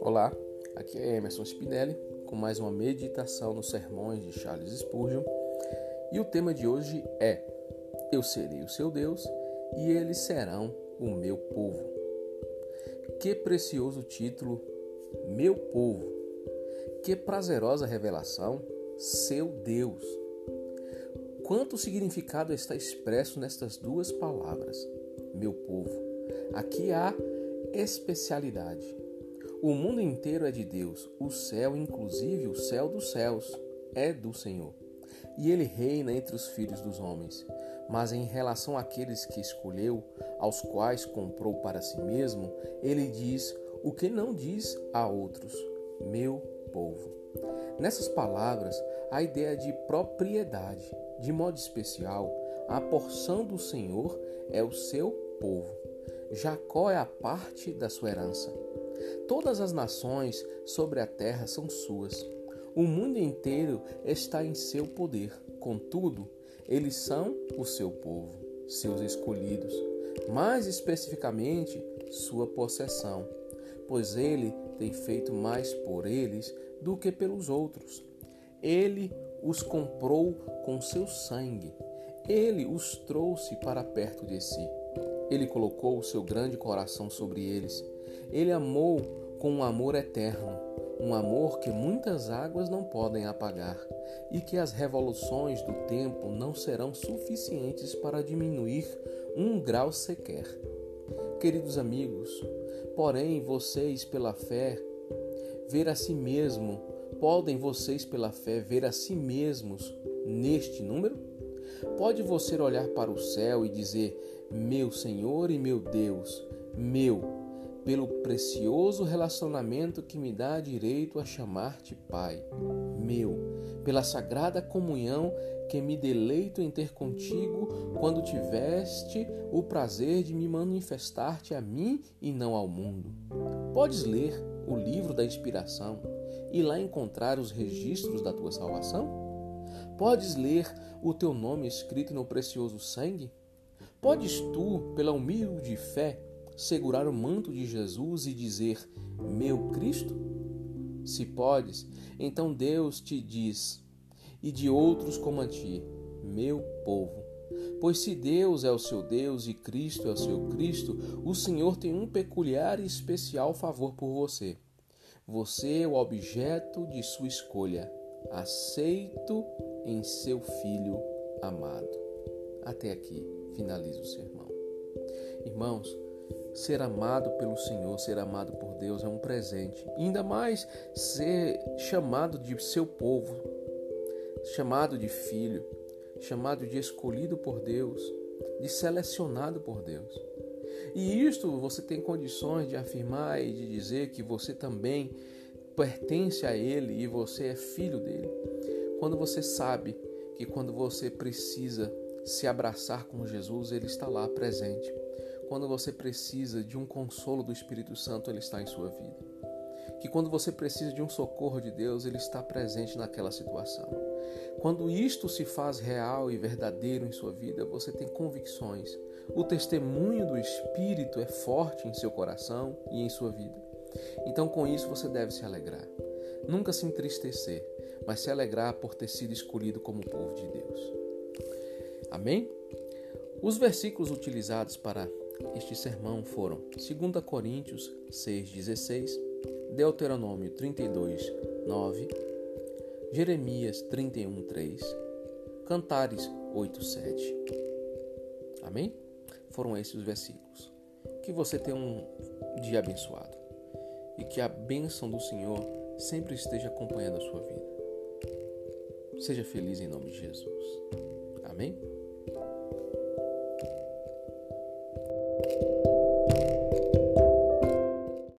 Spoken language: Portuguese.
Olá, aqui é Emerson Spinelli com mais uma meditação nos sermões de Charles Spurgeon e o tema de hoje é Eu serei o seu Deus e eles serão o meu povo. Que precioso título, Meu povo! Que prazerosa revelação, seu Deus! Quanto significado está expresso nestas duas palavras, meu povo? Aqui há especialidade o mundo inteiro é de Deus, o céu, inclusive o céu dos céus, é do Senhor. E ele reina entre os filhos dos homens. Mas em relação àqueles que escolheu, aos quais comprou para si mesmo, ele diz o que não diz a outros: meu povo. Nessas palavras, a ideia de propriedade, de modo especial, a porção do Senhor é o seu povo. Jacó é a parte da sua herança. Todas as nações sobre a terra são suas. O mundo inteiro está em seu poder. Contudo, eles são o seu povo, seus escolhidos, mais especificamente, sua possessão, pois ele tem feito mais por eles do que pelos outros. Ele os comprou com seu sangue. Ele os trouxe para perto de si. Ele colocou o seu grande coração sobre eles. Ele amou com um amor eterno, um amor que muitas águas não podem apagar e que as revoluções do tempo não serão suficientes para diminuir um grau sequer. Queridos amigos, porém vocês pela fé ver a si mesmo, podem vocês pela fé ver a si mesmos neste número? Pode você olhar para o céu e dizer: Meu Senhor e meu Deus, meu pelo precioso relacionamento que me dá direito a chamar-te Pai, meu, pela sagrada comunhão que me deleito em ter contigo quando tiveste o prazer de me manifestar-te a mim e não ao mundo. Podes ler o livro da inspiração e lá encontrar os registros da tua salvação? Podes ler o teu nome escrito no precioso sangue? Podes tu, pela humilde fé, segurar o manto de Jesus e dizer: Meu Cristo? Se podes, então Deus te diz, e de outros como a ti, meu povo. Pois se Deus é o seu Deus e Cristo é o seu Cristo, o Senhor tem um peculiar e especial favor por você. Você é o objeto de sua escolha, aceito em seu Filho amado. Até aqui finaliza o sermão. Irmãos, Ser amado pelo Senhor, ser amado por Deus é um presente. Ainda mais ser chamado de seu povo, chamado de filho, chamado de escolhido por Deus, de selecionado por Deus. E isto você tem condições de afirmar e de dizer que você também pertence a Ele e você é filho dele. Quando você sabe que quando você precisa se abraçar com Jesus, Ele está lá presente quando você precisa de um consolo do Espírito Santo, ele está em sua vida. Que quando você precisa de um socorro de Deus, ele está presente naquela situação. Quando isto se faz real e verdadeiro em sua vida, você tem convicções. O testemunho do Espírito é forte em seu coração e em sua vida. Então, com isso, você deve se alegrar. Nunca se entristecer, mas se alegrar por ter sido escolhido como povo de Deus. Amém? Os versículos utilizados para este sermão foram 2 Coríntios 6,16, Deuteronômio 32, 9, Jeremias 31, 3, Cantares 8, 7. Amém? Foram esses os versículos. Que você tenha um dia abençoado e que a bênção do Senhor sempre esteja acompanhando a sua vida. Seja feliz em nome de Jesus. Amém?